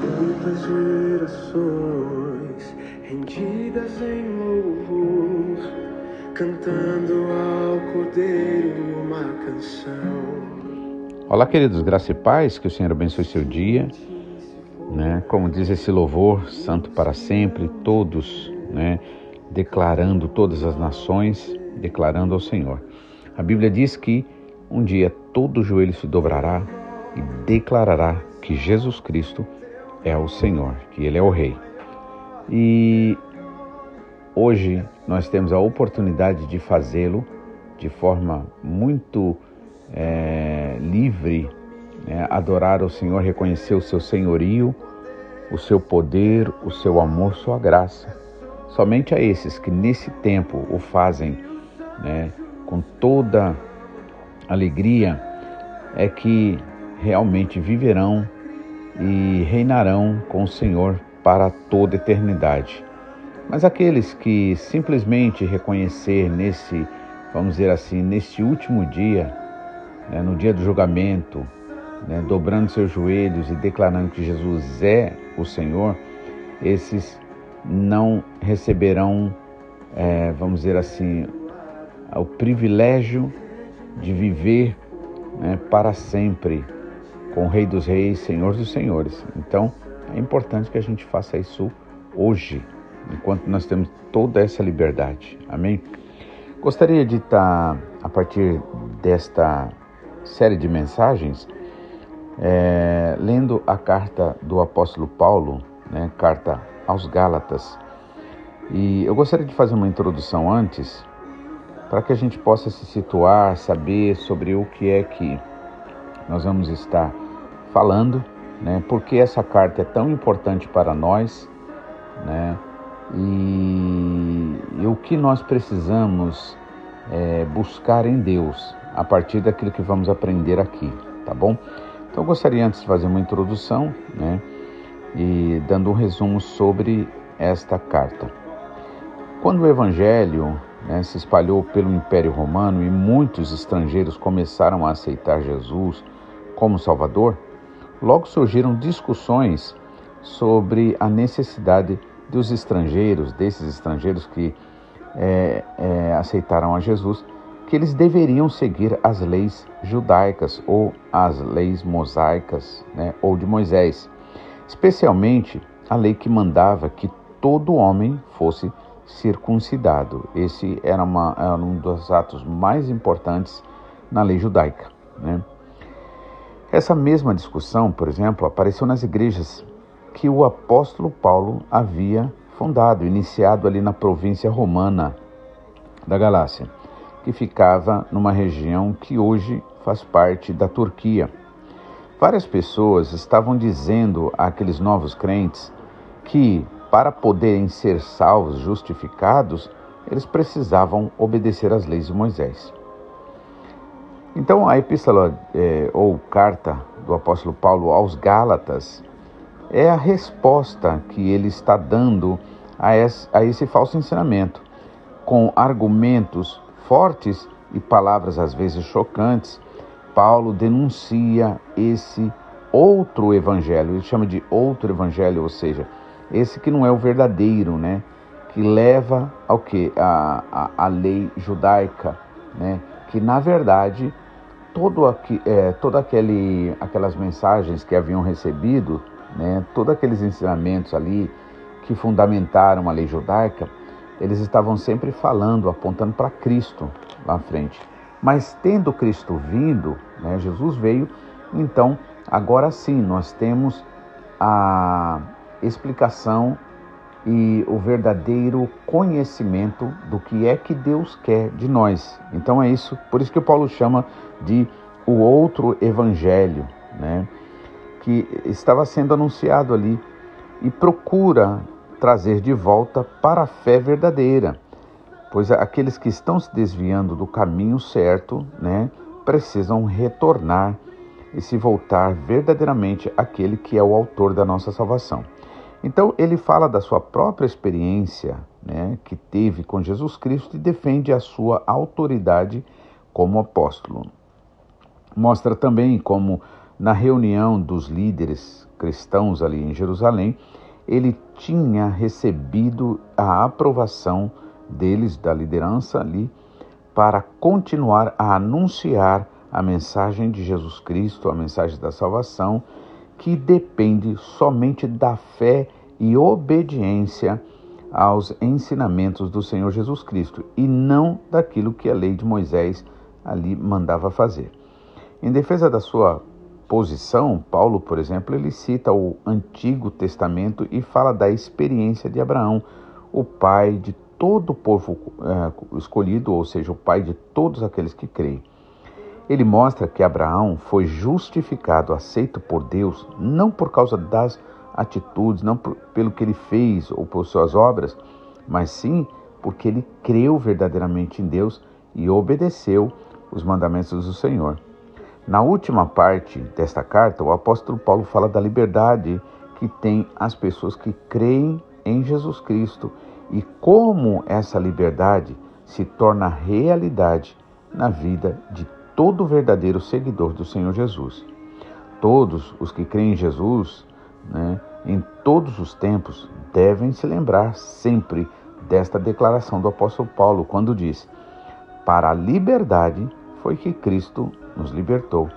Tantas gerações rendidas em louvor, cantando ao Cordeiro uma canção. Olá, queridos, graça e paz, que o Senhor abençoe seu dia. Né? Como diz esse louvor, santo para sempre, todos, né? declarando todas as nações, declarando ao Senhor. A Bíblia diz que um dia todo joelho se dobrará e declarará que Jesus Cristo é o Senhor, que Ele é o Rei. E hoje nós temos a oportunidade de fazê-lo de forma muito é, livre, né? adorar o Senhor, reconhecer o seu senhorio, o seu poder, o seu amor, sua graça. Somente a esses que nesse tempo o fazem né, com toda alegria é que realmente viverão e reinarão com o Senhor para toda eternidade. Mas aqueles que simplesmente reconhecer nesse, vamos dizer assim, neste último dia, né, no dia do julgamento, né, dobrando seus joelhos e declarando que Jesus é o Senhor, esses não receberão, é, vamos dizer assim, o privilégio de viver né, para sempre com o Rei dos Reis, Senhor dos Senhores. Então, é importante que a gente faça isso hoje, enquanto nós temos toda essa liberdade. Amém? Gostaria de estar, a partir desta série de mensagens, é, lendo a carta do apóstolo Paulo, né, carta aos Gálatas. E eu gostaria de fazer uma introdução antes, para que a gente possa se situar, saber sobre o que é que nós vamos estar falando, né? Porque essa carta é tão importante para nós, né? E, e o que nós precisamos é, buscar em Deus a partir daquilo que vamos aprender aqui, tá bom? Então eu gostaria antes de fazer uma introdução, né? E dando um resumo sobre esta carta. Quando o Evangelho né, se espalhou pelo Império Romano e muitos estrangeiros começaram a aceitar Jesus como Salvador, logo surgiram discussões sobre a necessidade dos estrangeiros, desses estrangeiros que é, é, aceitaram a Jesus, que eles deveriam seguir as leis judaicas ou as leis mosaicas, né, ou de Moisés, especialmente a lei que mandava que todo homem fosse circuncidado. Esse era, uma, era um dos atos mais importantes na lei judaica. Né? Essa mesma discussão, por exemplo, apareceu nas igrejas que o apóstolo Paulo havia fundado, iniciado ali na província romana da Galácia, que ficava numa região que hoje faz parte da Turquia. Várias pessoas estavam dizendo àqueles novos crentes que para poderem ser salvos, justificados, eles precisavam obedecer às leis de Moisés. Então, a epístola é, ou carta do apóstolo Paulo aos Gálatas é a resposta que ele está dando a esse, a esse falso ensinamento, com argumentos fortes e palavras às vezes chocantes. Paulo denuncia esse outro evangelho, ele chama de outro evangelho, ou seja, esse que não é o verdadeiro, né? Que leva ao que? A, a, a lei judaica, né? Que na verdade todo aqui, é, toda aquele, aquelas mensagens que haviam recebido, né? Todos aqueles ensinamentos ali que fundamentaram a lei judaica, eles estavam sempre falando, apontando para Cristo lá à frente. Mas tendo Cristo vindo, né, Jesus veio, então agora sim nós temos a, explicação e o verdadeiro conhecimento do que é que Deus quer de nós. Então é isso, por isso que o Paulo chama de o outro evangelho, né? Que estava sendo anunciado ali e procura trazer de volta para a fé verdadeira, pois aqueles que estão se desviando do caminho certo, né, precisam retornar e se voltar verdadeiramente àquele que é o autor da nossa salvação. Então ele fala da sua própria experiência né, que teve com Jesus Cristo e defende a sua autoridade como apóstolo. Mostra também como na reunião dos líderes cristãos ali em Jerusalém, ele tinha recebido a aprovação deles, da liderança ali, para continuar a anunciar a mensagem de Jesus Cristo, a mensagem da salvação, que depende somente da fé e obediência aos ensinamentos do Senhor Jesus Cristo e não daquilo que a lei de Moisés ali mandava fazer. Em defesa da sua posição, Paulo, por exemplo, ele cita o Antigo Testamento e fala da experiência de Abraão, o pai de todo o povo é, escolhido, ou seja, o pai de todos aqueles que creem. Ele mostra que Abraão foi justificado, aceito por Deus, não por causa das atitudes, não por, pelo que ele fez ou por suas obras, mas sim porque ele creu verdadeiramente em Deus e obedeceu os mandamentos do Senhor. Na última parte desta carta, o apóstolo Paulo fala da liberdade que tem as pessoas que creem em Jesus Cristo e como essa liberdade se torna realidade na vida de todo verdadeiro seguidor do Senhor Jesus. Todos os que creem em Jesus, né, em todos os tempos, devem se lembrar sempre desta declaração do apóstolo Paulo, quando diz: Para a liberdade foi que Cristo nos libertou.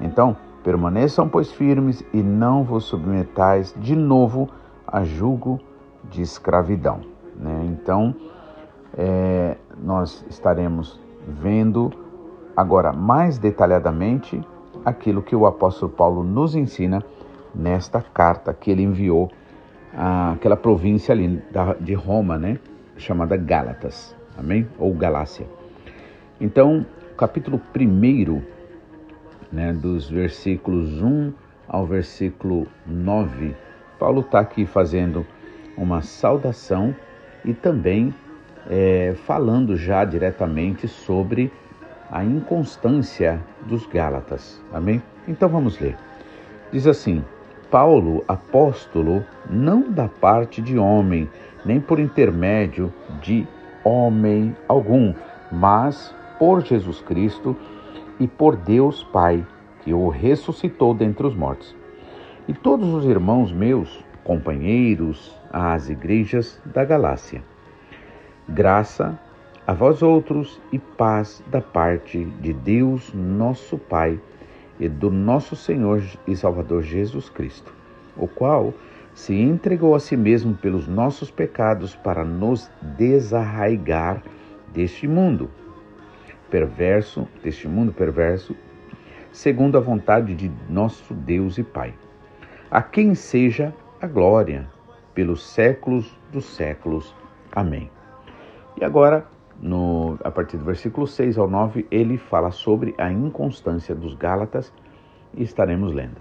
Então, permaneçam, pois, firmes e não vos submetais de novo a julgo de escravidão. Né? Então, é, nós estaremos vendo agora mais detalhadamente aquilo que o apóstolo Paulo nos ensina nesta carta que ele enviou àquela província ali de Roma, né? chamada Gálatas, amém? Ou Galácia. Então, capítulo 1, né, dos versículos 1 ao versículo 9, Paulo está aqui fazendo uma saudação e também é, falando já diretamente sobre a inconstância dos Gálatas. Amém? Então vamos ler. Diz assim: Paulo, apóstolo, não da parte de homem, nem por intermédio de homem algum, mas por Jesus Cristo e por Deus Pai, que o ressuscitou dentre os mortos. E todos os irmãos meus, companheiros, às igrejas da Galácia. Graça a vós outros e paz da parte de Deus, nosso Pai, e do nosso Senhor e Salvador Jesus Cristo, o qual se entregou a si mesmo pelos nossos pecados para nos desarraigar deste mundo perverso, deste mundo perverso, segundo a vontade de nosso Deus e Pai. A quem seja a glória pelos séculos dos séculos. Amém. E agora, no, a partir do versículo 6 ao 9, ele fala sobre a inconstância dos Gálatas e estaremos lendo.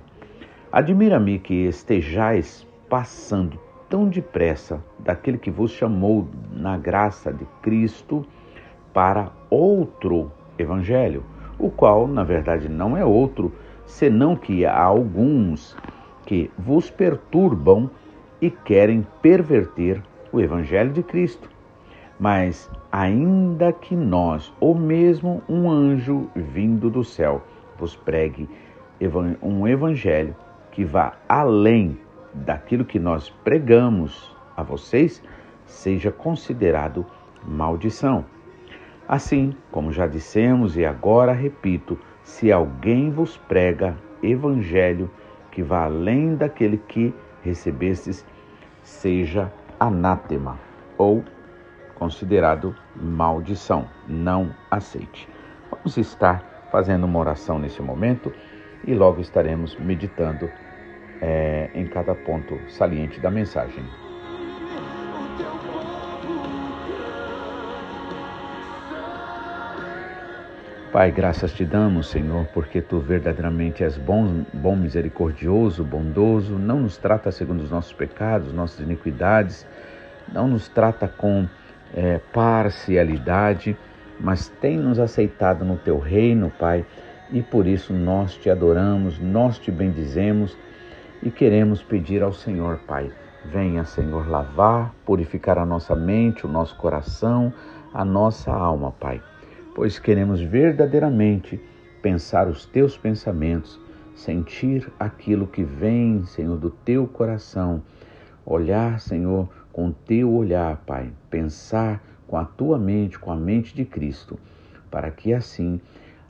Admira-me que estejais passando tão depressa daquele que vos chamou na graça de Cristo para outro evangelho, o qual, na verdade, não é outro, senão que há alguns que vos perturbam e querem perverter o evangelho de Cristo. Mas, ainda que nós, ou mesmo um anjo vindo do céu, vos pregue um evangelho que vá além daquilo que nós pregamos a vocês, seja considerado maldição. Assim, como já dissemos e agora repito, se alguém vos prega evangelho que vá além daquele que recebestes, seja anátema ou considerado maldição. Não aceite. Vamos estar fazendo uma oração nesse momento e logo estaremos meditando é, em cada ponto saliente da mensagem. Pai, graças te damos, Senhor, porque tu verdadeiramente és bom, bom, misericordioso, bondoso, não nos trata segundo os nossos pecados, nossas iniquidades, não nos trata com é, parcialidade, mas tem nos aceitado no teu reino, Pai, e por isso nós te adoramos, nós te bendizemos e queremos pedir ao Senhor, Pai, venha, Senhor, lavar, purificar a nossa mente, o nosso coração, a nossa alma, Pai pois queremos verdadeiramente pensar os teus pensamentos, sentir aquilo que vem, Senhor, do teu coração. Olhar, Senhor, com teu olhar, Pai. Pensar com a tua mente, com a mente de Cristo, para que assim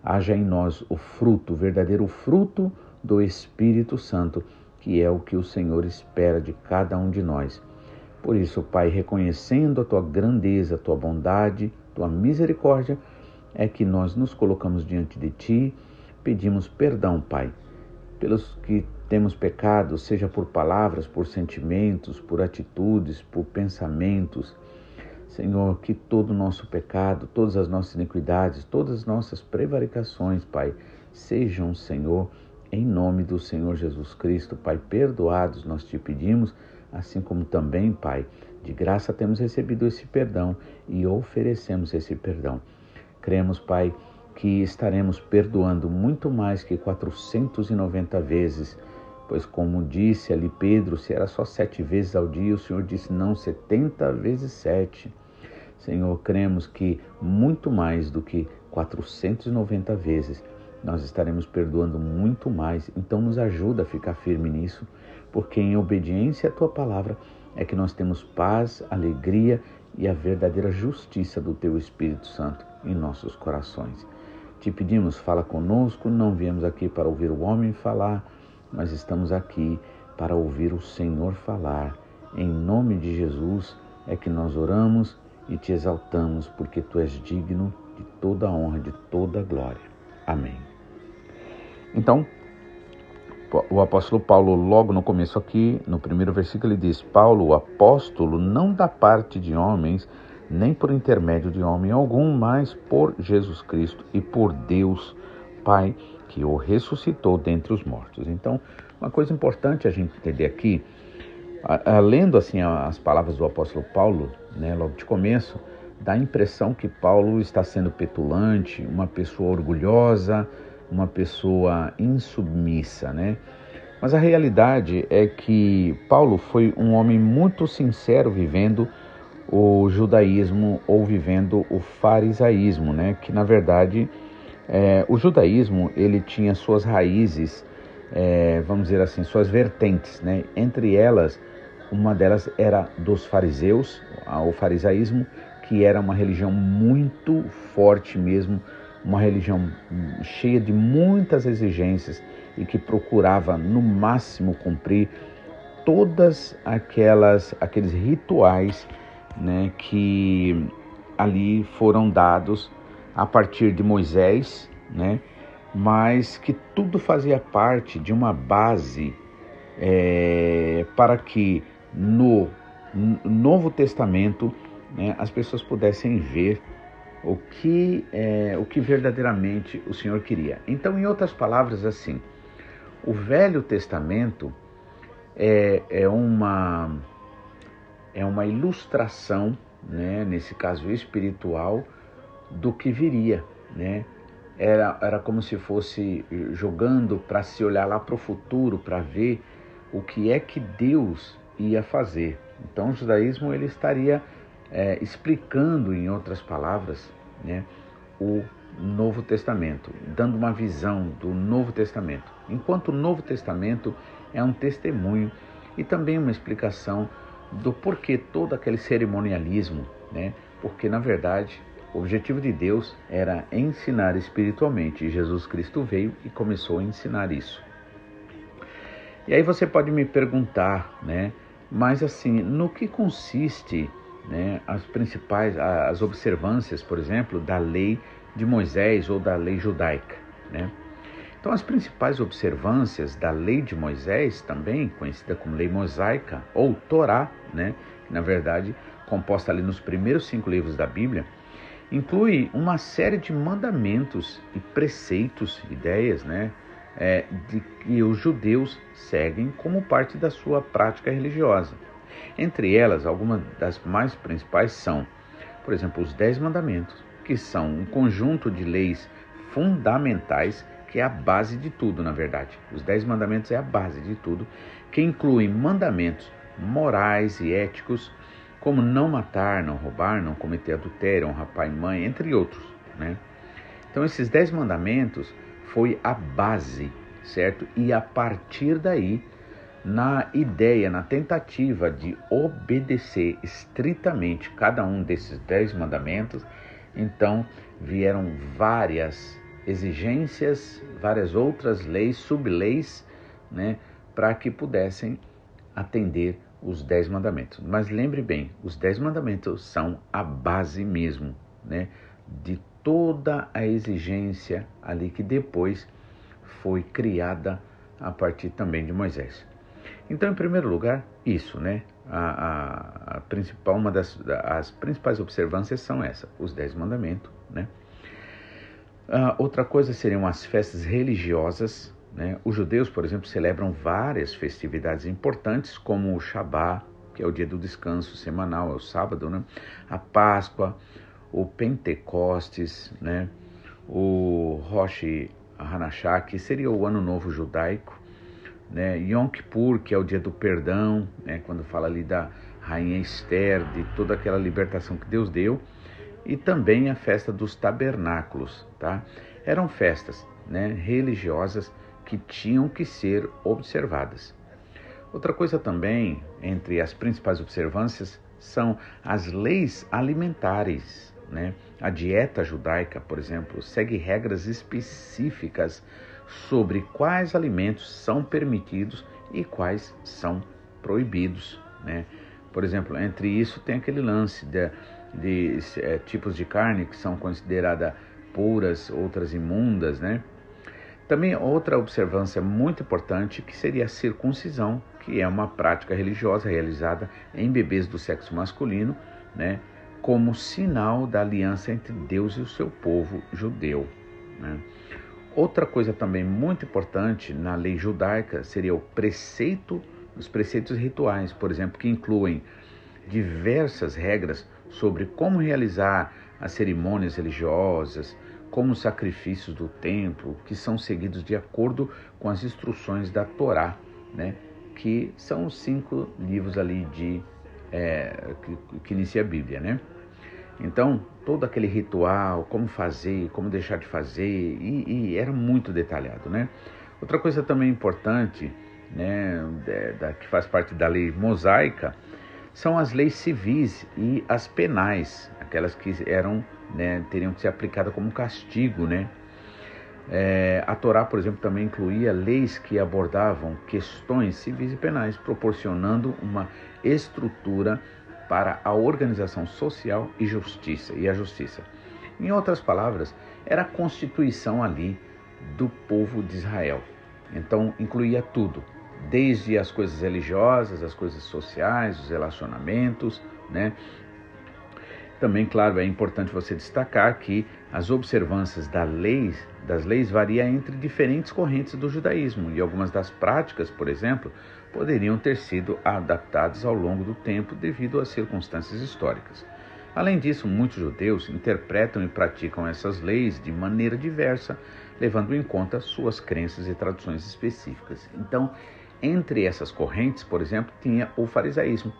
haja em nós o fruto, o verdadeiro fruto do Espírito Santo, que é o que o Senhor espera de cada um de nós. Por isso, Pai, reconhecendo a tua grandeza, a tua bondade, tua misericórdia, é que nós nos colocamos diante de ti, pedimos perdão, Pai, pelos que temos pecado, seja por palavras, por sentimentos, por atitudes, por pensamentos. Senhor, que todo o nosso pecado, todas as nossas iniquidades, todas as nossas prevaricações, Pai, sejam, Senhor, em nome do Senhor Jesus Cristo, Pai, perdoados, nós te pedimos assim como também, Pai, de graça temos recebido esse perdão e oferecemos esse perdão. Cremos, Pai, que estaremos perdoando muito mais que 490 vezes, pois, como disse ali Pedro, se era só sete vezes ao dia, o Senhor disse não, 70 vezes sete. Senhor, cremos que muito mais do que 490 vezes nós estaremos perdoando muito mais. Então, nos ajuda a ficar firme nisso porque em obediência à tua palavra é que nós temos paz, alegria e a verdadeira justiça do teu Espírito Santo em nossos corações. Te pedimos, fala conosco, não viemos aqui para ouvir o homem falar, mas estamos aqui para ouvir o Senhor falar. Em nome de Jesus é que nós oramos e te exaltamos, porque tu és digno de toda a honra, de toda a glória. Amém. Então, o apóstolo Paulo, logo no começo aqui, no primeiro versículo, ele diz: Paulo, o apóstolo, não da parte de homens, nem por intermédio de homem algum, mas por Jesus Cristo e por Deus Pai, que o ressuscitou dentre os mortos. Então, uma coisa importante a gente entender aqui, lendo assim as palavras do apóstolo Paulo, né, logo de começo, dá a impressão que Paulo está sendo petulante, uma pessoa orgulhosa, uma pessoa insubmissa, né? Mas a realidade é que Paulo foi um homem muito sincero vivendo o judaísmo ou vivendo o farisaísmo, né? Que na verdade é, o judaísmo ele tinha suas raízes, é, vamos dizer assim, suas vertentes, né? Entre elas, uma delas era dos fariseus, o farisaísmo, que era uma religião muito forte mesmo uma religião cheia de muitas exigências e que procurava no máximo cumprir todas aquelas aqueles rituais né, que ali foram dados a partir de Moisés, né, mas que tudo fazia parte de uma base é, para que no Novo Testamento né, as pessoas pudessem ver o que, é, o que verdadeiramente o Senhor queria. Então, em outras palavras, assim, o Velho Testamento é, é, uma, é uma ilustração, né, nesse caso espiritual, do que viria. Né? Era, era como se fosse jogando para se olhar lá para o futuro, para ver o que é que Deus ia fazer. Então, o judaísmo ele estaria é, explicando, em outras palavras, né, o Novo Testamento, dando uma visão do Novo Testamento. Enquanto o Novo Testamento é um testemunho e também uma explicação do porquê todo aquele cerimonialismo, né? Porque na verdade o objetivo de Deus era ensinar espiritualmente e Jesus Cristo veio e começou a ensinar isso. E aí você pode me perguntar, né? Mas assim, no que consiste né, as principais, as observâncias, por exemplo, da lei de Moisés ou da lei judaica. Né? Então, as principais observâncias da lei de Moisés, também conhecida como lei mosaica ou Torá, né, que na verdade composta ali nos primeiros cinco livros da Bíblia, inclui uma série de mandamentos e preceitos, ideias, né, é, de que os judeus seguem como parte da sua prática religiosa. Entre elas, algumas das mais principais são, por exemplo, os Dez Mandamentos, que são um conjunto de leis fundamentais que é a base de tudo, na verdade. Os Dez Mandamentos é a base de tudo, que incluem mandamentos morais e éticos, como não matar, não roubar, não cometer adultério, honrar pai e mãe, entre outros. Né? Então, esses Dez Mandamentos foi a base, certo? E a partir daí, na ideia, na tentativa de obedecer estritamente cada um desses dez mandamentos, então vieram várias exigências, várias outras leis, subleis, né, para que pudessem atender os dez mandamentos. Mas lembre bem, os dez mandamentos são a base mesmo, né, de toda a exigência ali que depois foi criada a partir também de Moisés. Então, em primeiro lugar, isso, né? A, a, a principal, uma das as principais observâncias são essas, os dez mandamentos, né? Uh, outra coisa seriam as festas religiosas. Né? Os judeus, por exemplo, celebram várias festividades importantes, como o Shabá, que é o dia do descanso semanal, é o sábado, né? a Páscoa, o Pentecostes, né? o Rosh Hanashah, que seria o Ano Novo Judaico, né? Yom Kippur, que é o dia do perdão, né? quando fala ali da rainha Esther, de toda aquela libertação que Deus deu, e também a festa dos tabernáculos, tá? Eram festas né, religiosas que tinham que ser observadas. Outra coisa também, entre as principais observâncias, são as leis alimentares. Né? A dieta judaica, por exemplo, segue regras específicas sobre quais alimentos são permitidos e quais são proibidos. Né? Por exemplo, entre isso tem aquele lance de, de é, tipos de carne que são consideradas puras, outras imundas, né? Também outra observância muito importante que seria a circuncisão, que é uma prática religiosa realizada em bebês do sexo masculino, né, como sinal da aliança entre Deus e o seu povo judeu. Né. Outra coisa também muito importante na lei judaica seria o preceito, os preceitos rituais, por exemplo, que incluem diversas regras sobre como realizar as cerimônias religiosas, como os sacrifícios do templo, que são seguidos de acordo com as instruções da Torá, né? que são os cinco livros ali de é, que, que inicia a Bíblia, né? Então, todo aquele ritual, como fazer, como deixar de fazer, e, e era muito detalhado, né? Outra coisa também importante, né, da, que faz parte da lei mosaica, são as leis civis e as penais, aquelas que eram, né, teriam que ser aplicadas como castigo, né? É, a Torá, por exemplo, também incluía leis que abordavam questões civis e penais, proporcionando uma estrutura para a organização social e justiça e a justiça. Em outras palavras, era a constituição ali do povo de Israel. Então incluía tudo, desde as coisas religiosas, as coisas sociais, os relacionamentos, né? Também, claro, é importante você destacar que as observâncias da lei, das leis variam entre diferentes correntes do judaísmo e algumas das práticas, por exemplo, poderiam ter sido adaptadas ao longo do tempo devido às circunstâncias históricas. Além disso, muitos judeus interpretam e praticam essas leis de maneira diversa, levando em conta suas crenças e tradições específicas. Então, entre essas correntes, por exemplo, tinha o farisaísmo.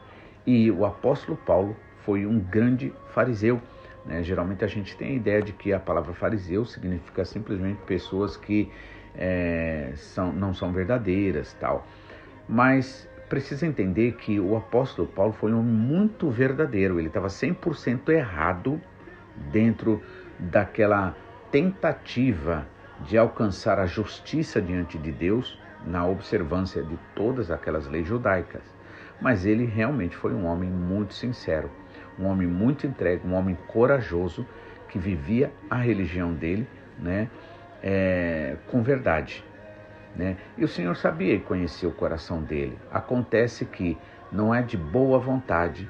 E o apóstolo Paulo foi um grande fariseu. Né? Geralmente a gente tem a ideia de que a palavra fariseu significa simplesmente pessoas que é, são, não são verdadeiras, tal. Mas precisa entender que o apóstolo Paulo foi um muito verdadeiro. Ele estava 100% errado dentro daquela tentativa de alcançar a justiça diante de Deus na observância de todas aquelas leis judaicas. Mas ele realmente foi um homem muito sincero, um homem muito entregue, um homem corajoso que vivia a religião dele né, é, com verdade. Né? E o Senhor sabia e conhecia o coração dele. Acontece que não é de boa vontade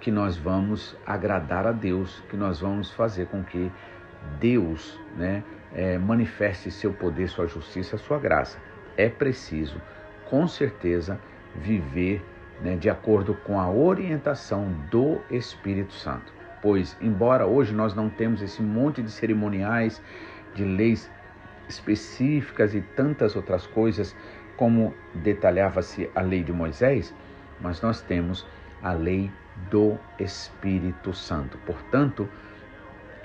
que nós vamos agradar a Deus, que nós vamos fazer com que Deus né, é, manifeste seu poder, sua justiça, sua graça é preciso, com certeza, viver né, de acordo com a orientação do Espírito Santo. Pois, embora hoje nós não temos esse monte de cerimoniais, de leis específicas e tantas outras coisas, como detalhava-se a lei de Moisés, mas nós temos a lei do Espírito Santo. Portanto,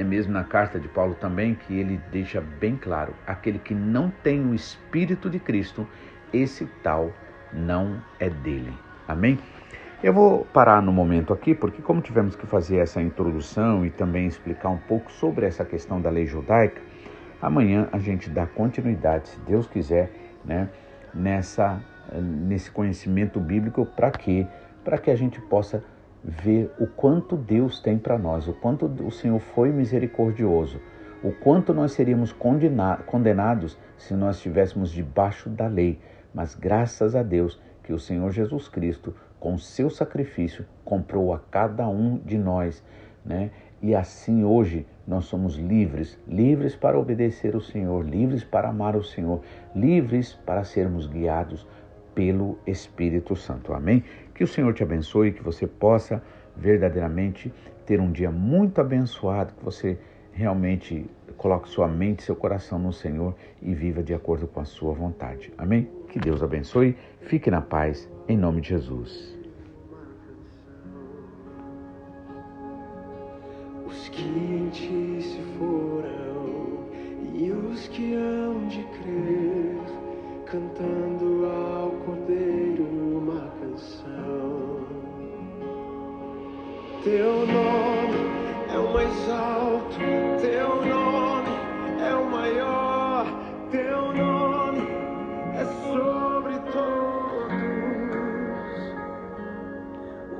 é mesmo na carta de Paulo também que ele deixa bem claro: aquele que não tem o Espírito de Cristo, esse tal não é dele. Amém? Eu vou parar no momento aqui, porque como tivemos que fazer essa introdução e também explicar um pouco sobre essa questão da lei judaica, amanhã a gente dá continuidade, se Deus quiser, né, nessa nesse conhecimento bíblico para quê? Para que a gente possa ver o quanto Deus tem para nós, o quanto o Senhor foi misericordioso, o quanto nós seríamos condenados se nós estivéssemos debaixo da lei. Mas graças a Deus que o Senhor Jesus Cristo, com seu sacrifício, comprou a cada um de nós, né? E assim hoje nós somos livres, livres para obedecer o Senhor, livres para amar o Senhor, livres para sermos guiados pelo Espírito Santo. Amém? Que o Senhor te abençoe, que você possa verdadeiramente ter um dia muito abençoado, que você realmente coloque sua mente, seu coração no Senhor e viva de acordo com a sua vontade. Amém? Que Deus abençoe. Fique na paz, em nome de Jesus. Os que em ti se foram e os que hão de crer, cantando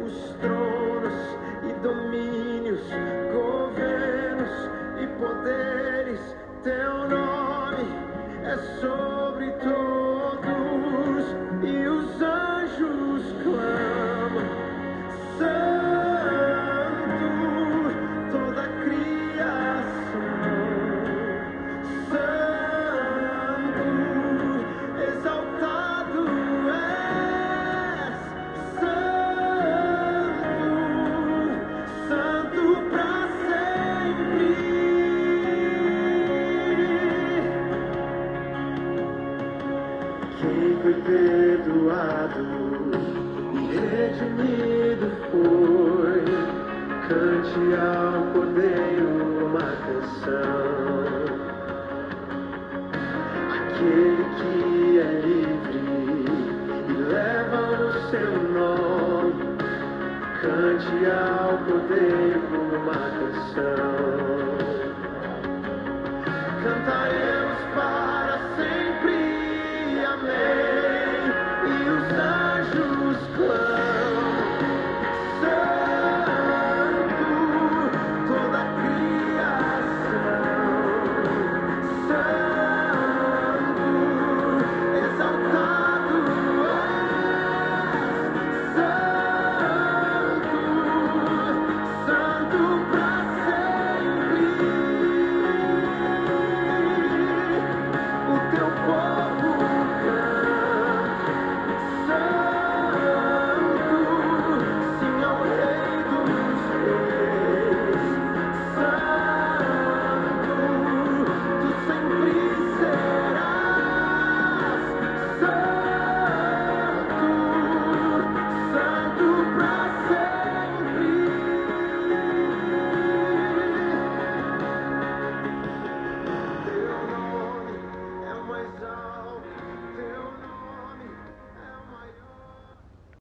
os tronos e domínios, governos e poderes. Teu nome é sobre uma